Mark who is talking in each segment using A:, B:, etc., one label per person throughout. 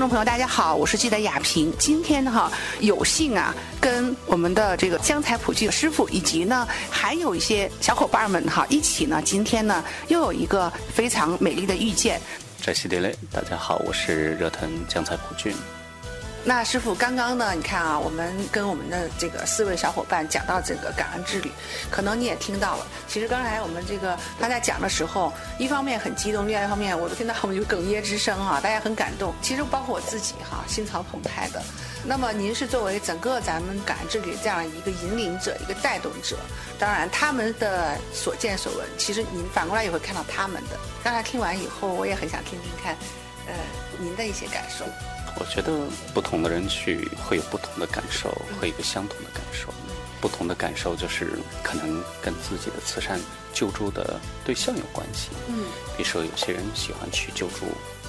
A: 众朋友，大家好，我是记者雅萍。今天，哈，有幸啊，跟我们的这个江彩普剧师傅，以及呢，还有一些小伙伴们哈，一起呢，今天呢，又有一个非常美丽的遇见。
B: 在西德勒，大家好，我是热腾江彩普俊。
A: 那师傅，刚刚呢？你看啊，我们跟我们的这个四位小伙伴讲到这个感恩之旅，可能你也听到了。其实刚才我们这个他在讲的时候，一方面很激动，另外一方面我都听到我们有哽咽之声哈，大家很感动。其实包括我自己哈，心潮澎湃的。那么您是作为整个咱们感恩之旅这样一个引领者、一个带动者，当然他们的所见所闻，其实您反过来也会看到他们的。刚才听完以后，我也很想听听看，呃，您的一些感受。
B: 我觉得不同的人去会有不同的感受，和一个相同的感受。不同的感受就是可能跟自己的慈善救助的对象有关系。嗯，比如说有些人喜欢去救助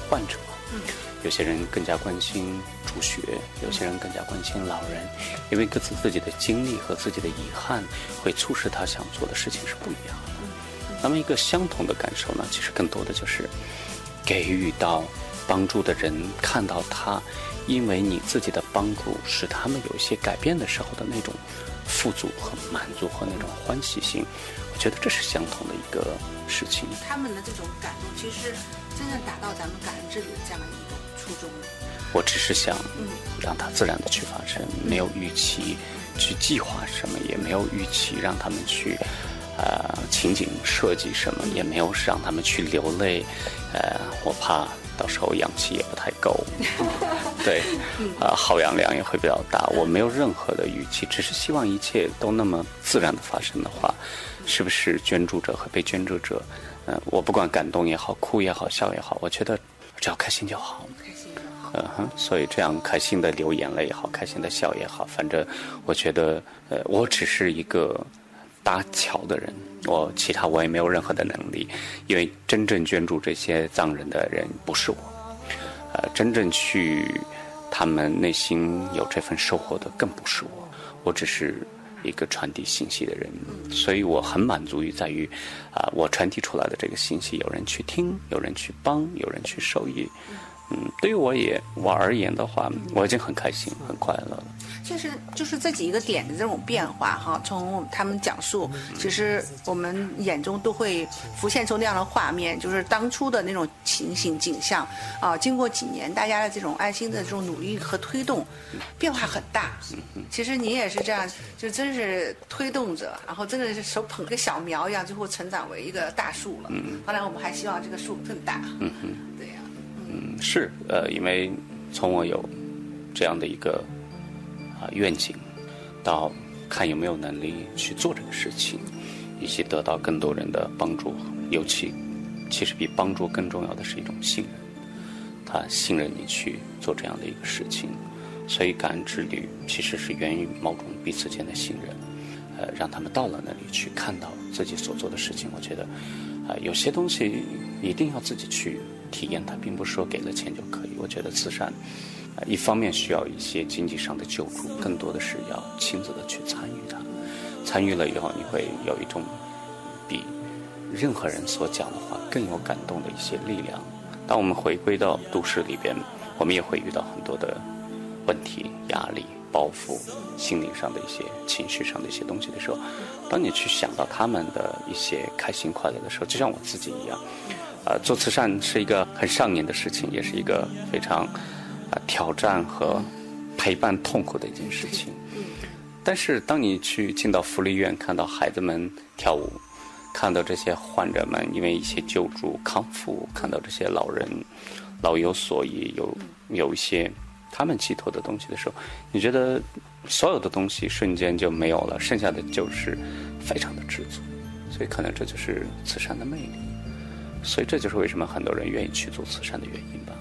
B: 患者，嗯，有些人更加关心助学，有些人更加关心老人，因为各自自己的经历和自己的遗憾会促使他想做的事情是不一样的。那么一个相同的感受呢，其实更多的就是给予到。帮助的人看到他，因为你自己的帮助使他们有一些改变的时候的那种富足和满足和那种欢喜心，我觉得这是相同的一个事情。
A: 他们的这种感动，其实真正达到咱们感恩之旅的这样的一种初衷。
B: 我只是想让它自然的去发生，没有预期去计划什么，也没有预期让他们去呃情景设计什么，也没有让他们去流泪。呃，我怕。到时候氧气也不太够，对，啊，耗氧量也会比较大。我没有任何的预期，只是希望一切都那么自然的发生的话，是不是捐助者和被捐助者，嗯，我不管感动也好，哭也好，笑也好，我觉得只要开心就好。
A: 开心就好。
B: 嗯哼，所以这样开心的流眼泪也好，开心的笑也好，反正我觉得，呃，我只是一个搭桥的人。我其他我也没有任何的能力，因为真正捐助这些藏人的人不是我，呃，真正去他们内心有这份收获的更不是我，我只是一个传递信息的人，所以我很满足于在于，啊，我传递出来的这个信息有人去听，有人去帮，有人去受益，嗯，对于我也我而言的话，我已经很开心很快乐了。
A: 就是就是这几个点的这种变化哈，从他们讲述，其实我们眼中都会浮现出那样的画面，就是当初的那种情形景象啊。经过几年大家的这种爱心的这种努力和推动，变化很大。其实你也是这样，就真是推动者，然后真的是手捧个小苗一样，最后成长为一个大树了。嗯后来我们还希望这个树更大。嗯嗯，对呀。
B: 嗯，是呃，因为从我有这样的一个。啊，愿景，到看有没有能力去做这个事情，以及得到更多人的帮助。尤其，其实比帮助更重要的是一种信任。他信任你去做这样的一个事情，所以感恩之旅其实是源于某种彼此间的信任。呃，让他们到了那里去看到自己所做的事情。我觉得，啊，有些东西一定要自己去体验它，并不是说给了钱就可以。我觉得慈善。一方面需要一些经济上的救助，更多的是要亲自的去参与它。参与了以后，你会有一种比任何人所讲的话更有感动的一些力量。当我们回归到都市里边，我们也会遇到很多的问题、压力、包袱、心灵上的一些情绪上的一些东西的时候，当你去想到他们的一些开心快乐的时候，就像我自己一样，呃，做慈善是一个很上瘾的事情，也是一个非常。啊，挑战和陪伴痛苦的一件事情。但是，当你去进到福利院，看到孩子们跳舞，看到这些患者们因为一些救助康复，看到这些老人老有所依，有有一些他们寄托的东西的时候，你觉得所有的东西瞬间就没有了，剩下的就是非常的知足。所以，可能这就是慈善的魅力。所以，这就是为什么很多人愿意去做慈善的原因吧。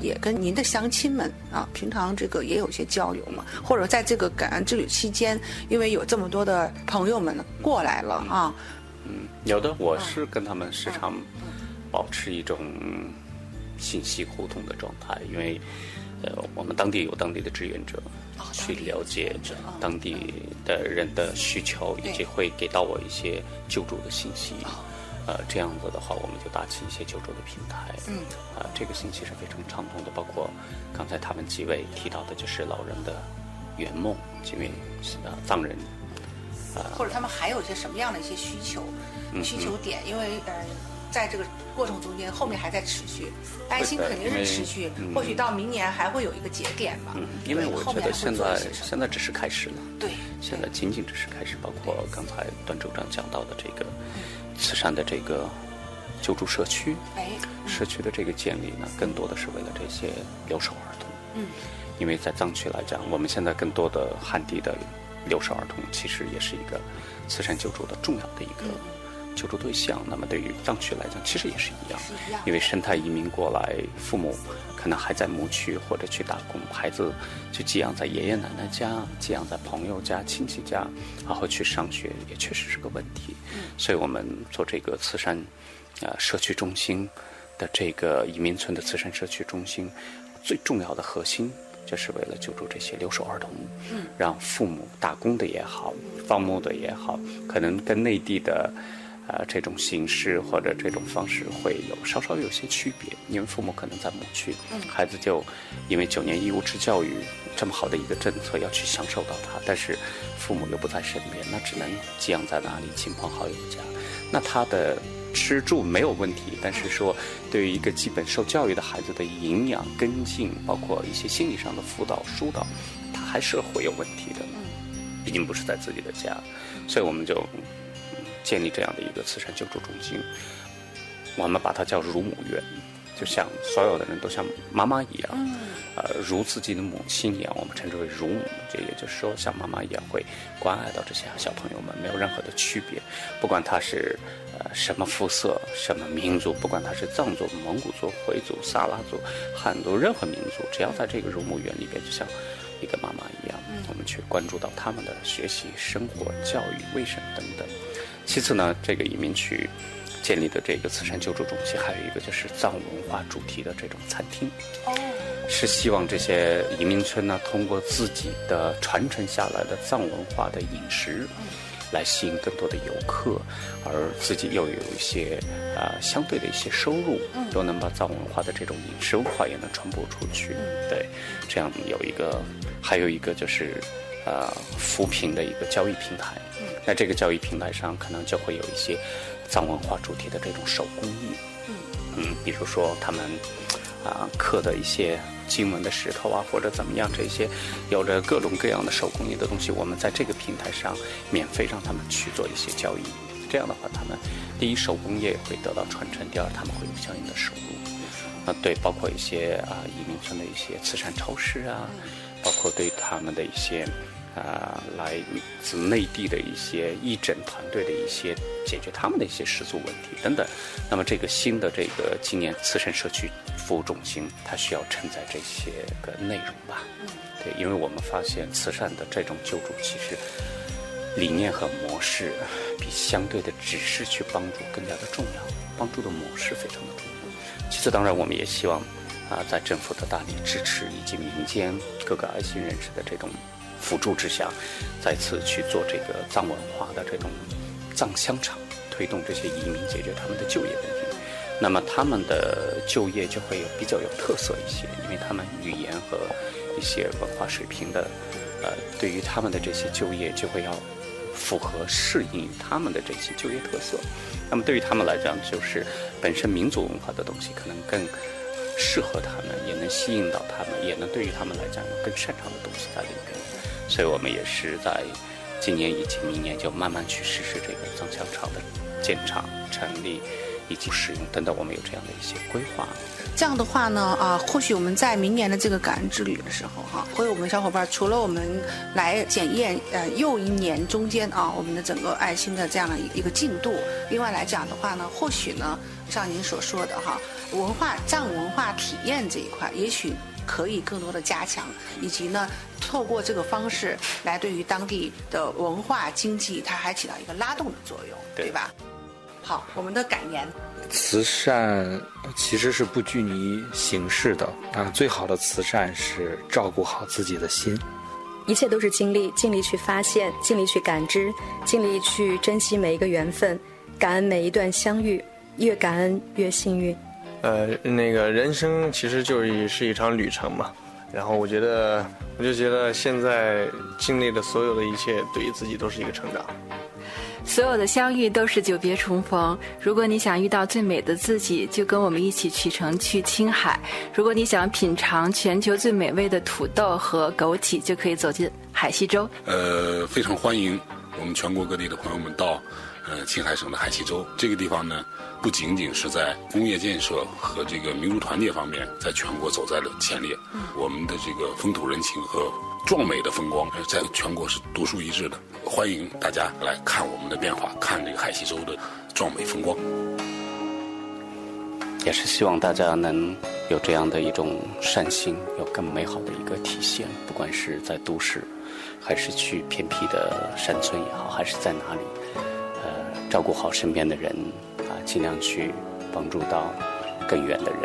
A: 也跟您的乡亲们啊，平常这个也有些交流嘛，或者在这个感恩之旅期间，因为有这么多的朋友们过来了啊。
B: 嗯，有的，我是跟他们时常保持一种信息互通的状态，因为呃，我们当地有当地的志愿者去了解当地的人的需求，以及会给到我一些救助的信息。呃，这样子的话，我们就搭起一些救助的平台。
A: 嗯，
B: 啊，这个信息是非常畅通的。包括刚才他们几位提到的，就是老人的圆梦，几位呃藏人，
A: 或者他们还有一些什么样的一些需求、
B: 嗯
A: 需求点？因为呃，在这个过程中间，后面还在持续，爱心肯定是持续，
B: 嗯
A: 或许到明年还会有一个节点吧。
B: 嗯，因为我觉得现在现在只是开始了。
A: 对，
B: 现在仅仅只是开始，包括刚才段州长讲到的这个慈善的这个救助社区，
A: 哎，
B: 社区的这个建立呢，更多的是为了这些留守儿童。
A: 嗯，
B: 因为在藏区来讲，我们现在更多的汉地的留守儿童，其实也是一个慈善救助的重要的一个救助对象。那么对于藏区来讲，其实也
A: 是一样
B: 因为生态移民过来，父母可能还在牧区或者去打工，孩子就寄养在爷爷奶奶家，寄养在朋友家、亲戚家，然后去上学，也确实是个问题。所以我们做这个慈善，呃，社区中心的这个移民村的慈善社区中心，最重要的核心就是为了救助这些留守儿童，
A: 嗯
B: 让父母打工的也好，放牧的也好，可能跟内地的。呃，这种形式或者这种方式会有稍稍有些区别，因为父母可能在牧区，孩子就因为九年义务制教育这么好的一个政策要去享受到它，但是父母又不在身边，那只能寄养在哪里亲朋好友家，那他的吃住没有问题，但是说对于一个基本受教育的孩子的营养跟进，包括一些心理上的辅导疏导，他还是会有问题的，毕竟不是在自己的家，所以我们就。建立这样的一个慈善救助中心，我们把它叫乳母院，就像所有的人都像妈妈一样，呃，如自己的母亲一样，我们称之为乳母。这也就是说，像妈妈一样会关爱到这些小朋友们，没有任何的区别，不管他是呃什么肤色、什么民族，不管他是藏族、蒙古族、回族、撒拉族、汉族，任何民族，只要在这个乳母园里边，就像一个妈妈一样，我们去关注到他们的学习、生活、教育、卫生等等。其次呢，这个移民区建立的这个慈善救助中心，还有一个就是藏文化主题的这种餐厅，
A: 哦，
B: 是希望这些移民村呢，通过自己的传承下来的藏文化的饮食，来吸引更多的游客，而自己又有一些啊、呃相对的一些收入，都能把藏文化的这种饮食文化也能传播出去。对，这样有一个，还有一个就是。呃，扶贫的一个交易平台，那这个交易平台上可能就会有一些藏文化主题的这种手工艺，嗯，比如说他们啊、刻的一些经文的石头啊，或者怎么样，这些有着各种各样的手工艺的东西，我们在这个平台上免费让他们去做一些交易。这样的话，他们第一手工业会得到传承，第二他们会有相应的收入。啊，对，包括一些啊移民村的一些慈善超市啊，包括对他们的一些啊来自内地的一些义诊团队的一些解决他们的一些食宿问题等等。那么这个新的这个今年慈善社区服务中心，它需要承载这些个内容吧？对，因为我们发现慈善的这种救助其实理念和模式比相对的只是去帮助更加的重要，帮助的模式非常的重要。其次，当然我们也希望啊，在政府的大力支持以及民间各个爱心人士的这种辅助之下，再次去做这个藏文化的这种藏香厂，推动这些移民解决他们的就业问题。那么他们的就业就会有比较有特色一些，因为他们语言和一些文化水平的，呃，对于他们的这些就业就会要符合适应于他们的这些就业特色。那么对于他们来讲，就是本身民族文化的东西可能更适合他们，也能吸引到他们，也能对于他们来讲有更擅长的东西在里边。所以我们也是在今年以及明年就慢慢去实施这个藏香厂的建厂、成立以及使用等等，我们有这样的一些规划。
A: 这样的话呢，啊，或许我们在明年的这个感恩之旅的时候，哈，会有我们小伙伴除了我们来检验，呃，又一年中间啊，我们的整个爱心的这样的一个进度。另外来讲的话呢，或许呢，像您所说的哈，文化藏文化体验这一块，也许可以更多的加强，以及呢，透过这个方式来对于当地的文化经济，它还起到一个拉动的作用，
B: 对
A: 对吧？好，我们的感言。
C: 慈善其实是不拘泥形式的啊，最好的慈善是照顾好自己的心。
D: 一切都是尽力，尽力去发现，尽力去感知，尽力去珍惜每一个缘分，感恩每一段相遇，越感恩越幸运。
E: 呃，那个人生其实就是一场旅程嘛。然后我觉得，我就觉得现在经历的所有的一切，对于自己都是一个成长。
F: 所有的相遇都是久别重逢。如果你想遇到最美的自己，就跟我们一起启程去青海。如果你想品尝全球最美味的土豆和枸杞，就可以走进海西州。
G: 呃，非常欢迎我们全国各地的朋友们到。呃，青海省的海西州这个地方呢，不仅仅是在工业建设和这个民族团结方面，在全国走在了前列。我们的这个风土人情和壮美的风光，在全国是独树一帜的。欢迎大家来看我们的变化，看这个海西州的壮美风光。
B: 也是希望大家能有这样的一种善心，有更美好的一个体现。不管是在都市，还是去偏僻的山村也好，还是在哪里。呃照顾好身边的人，啊，尽量去帮助到更远的人，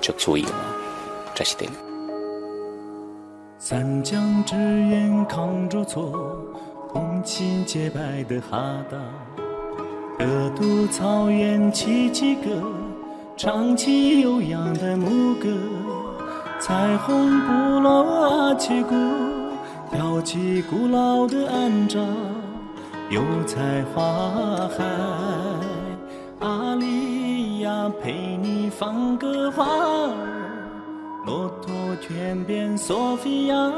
B: 就足以了。这些点。
H: 三江之源抗浊措，红旗洁白的哈达，格渡草原七七歌，唱起悠扬的牧歌，彩虹部落阿奇古，跳起古老的安扎。油菜花海，阿里呀陪你放歌花，骆驼泉边索菲亚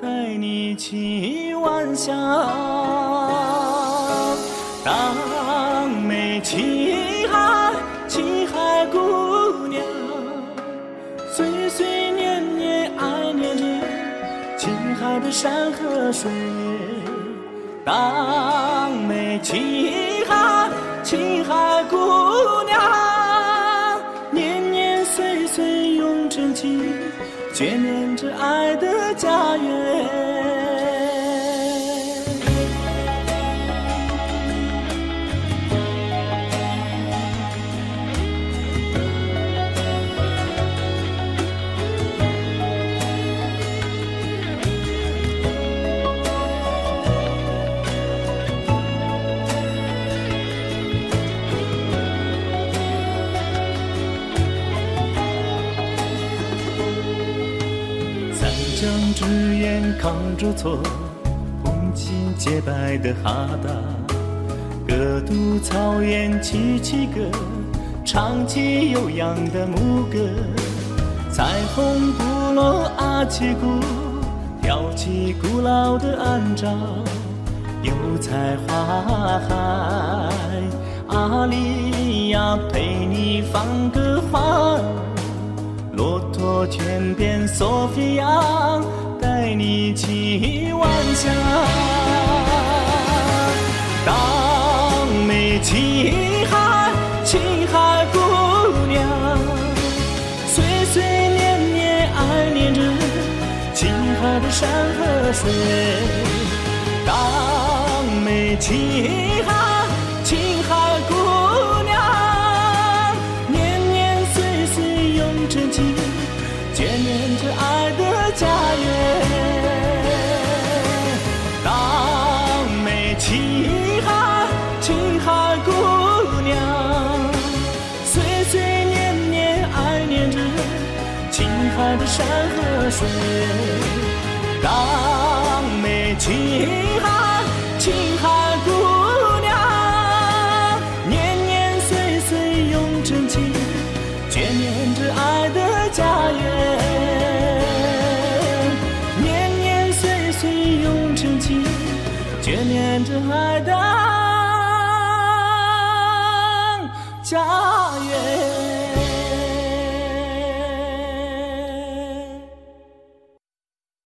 H: 带你骑晚霞。山和水。当美青海，青海姑娘，年年岁岁用真情，眷恋着爱的抗住错，红旗洁白的哈达，格都草原七七歌，唱起悠扬的牧歌，彩虹部落阿奇古，跳起古老的安扎，油菜花海，阿里呀陪你放个花，骆驼泉边索菲亚。带你去晚霞，当美青海，青海姑娘，岁岁年年爱念着青海的山和水，当美青和